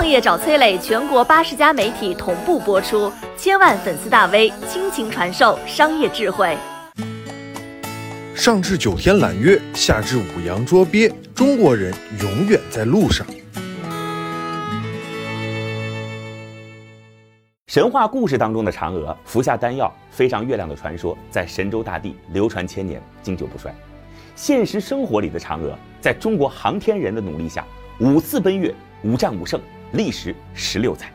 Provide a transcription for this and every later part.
创业找崔磊，全国八十家媒体同步播出，千万粉丝大 V 倾情传授商业智慧。上至九天揽月，下至五洋捉鳖，中国人永远在路上。神话故事当中的嫦娥服下丹药飞上月亮的传说，在神州大地流传千年，经久不衰。现实生活里的嫦娥，在中国航天人的努力下，五次奔月，五战五胜，历时十六载。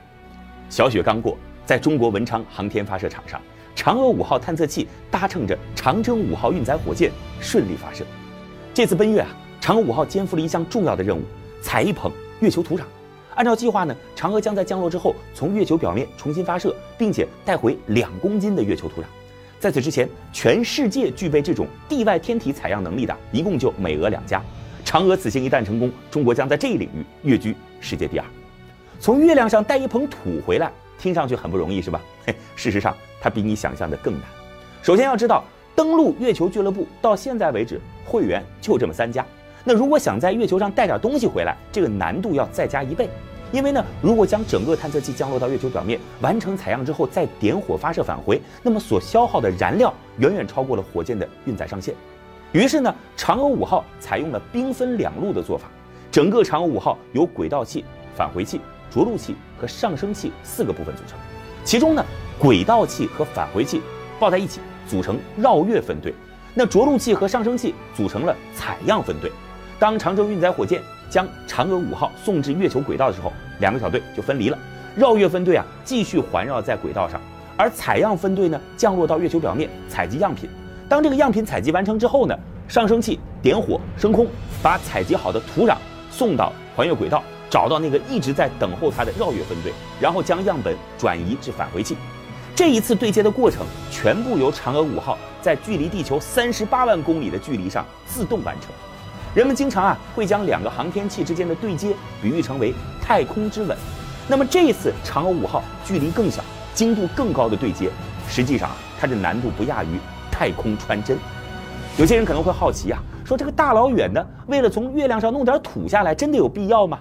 小雪刚过，在中国文昌航天发射场上，嫦娥五号探测器搭乘着长征五号运载火箭顺利发射。这次奔月啊，嫦娥五号肩负了一项重要的任务：采一捧月球土壤。按照计划呢，嫦娥将在降落之后从月球表面重新发射，并且带回两公斤的月球土壤。在此之前，全世界具备这种地外天体采样能力的，一共就美俄两家。嫦娥此行一旦成功，中国将在这一领域跃居世界第二。从月亮上带一捧土回来，听上去很不容易，是吧？嘿，事实上，它比你想象的更难。首先要知道，登陆月球俱乐部到现在为止，会员就这么三家。那如果想在月球上带点东西回来，这个难度要再加一倍。因为呢，如果将整个探测器降落到月球表面，完成采样之后再点火发射返回，那么所消耗的燃料远远超过了火箭的运载上限。于是呢，嫦娥五号采用了兵分两路的做法，整个嫦娥五号由轨道器、返回器、着陆器和上升器四个部分组成。其中呢，轨道器和返回器抱在一起组成绕月分队，那着陆器和上升器组成了采样分队。当长征运载火箭将嫦娥五号送至月球轨道的时候，两个小队就分离了。绕月分队啊，继续环绕在轨道上，而采样分队呢，降落到月球表面采集样品。当这个样品采集完成之后呢，上升器点火升空，把采集好的土壤送到环月轨道，找到那个一直在等候它的绕月分队，然后将样本转移至返回器。这一次对接的过程，全部由嫦娥五号在距离地球三十八万公里的距离上自动完成。人们经常啊会将两个航天器之间的对接比喻成为太空之吻，那么这一次嫦娥五号距离更小、精度更高的对接，实际上啊它的难度不亚于太空穿针。有些人可能会好奇啊，说这个大老远的，为了从月亮上弄点土下来，真的有必要吗？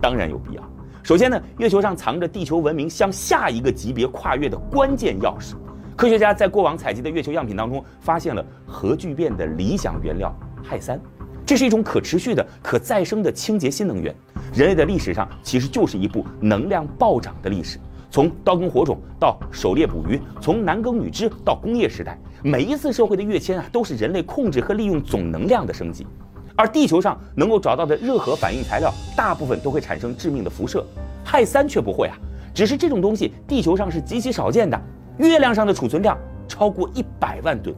当然有必要。首先呢，月球上藏着地球文明向下一个级别跨越的关键钥匙。科学家在过往采集的月球样品当中，发现了核聚变的理想原料氦三。这是一种可持续的、可再生的清洁新能源。人类的历史上其实就是一部能量暴涨的历史，从刀耕火种到狩猎捕鱼，从男耕女织到工业时代，每一次社会的跃迁啊，都是人类控制和利用总能量的升级。而地球上能够找到的热核反应材料，大部分都会产生致命的辐射，氦三却不会啊。只是这种东西地球上是极其少见的，月亮上的储存量超过一百万吨。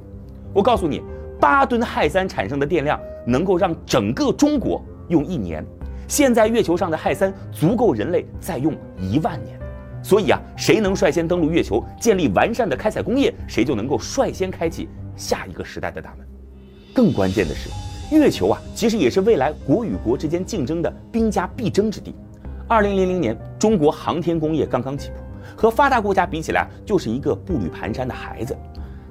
我告诉你。八吨氦三产生的电量能够让整个中国用一年。现在月球上的氦三足够人类再用一万年。所以啊，谁能率先登陆月球，建立完善的开采工业，谁就能够率先开启下一个时代的大门。更关键的是，月球啊，其实也是未来国与国之间竞争的兵家必争之地。二零零零年，中国航天工业刚刚起步，和发达国家比起来，就是一个步履蹒跚的孩子。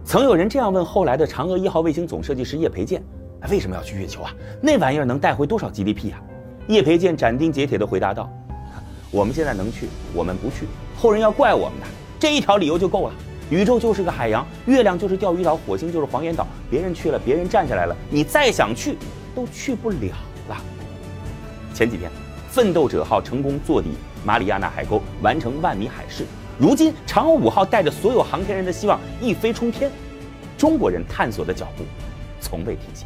曾有人这样问后来的嫦娥一号卫星总设计师叶培建：“为什么要去月球啊？那玩意儿能带回多少 GDP 啊？”叶培建斩钉截铁地回答道：“我们现在能去，我们不去，后人要怪我们的。这一条理由就够了。宇宙就是个海洋，月亮就是钓鱼岛，火星就是黄岩岛。别人去了，别人站起来了，你再想去，都去不了了。”前几天，奋斗者号成功坐底马里亚纳海沟，完成万米海试。如今，嫦娥五号带着所有航天人的希望一飞冲天，中国人探索的脚步从未停歇。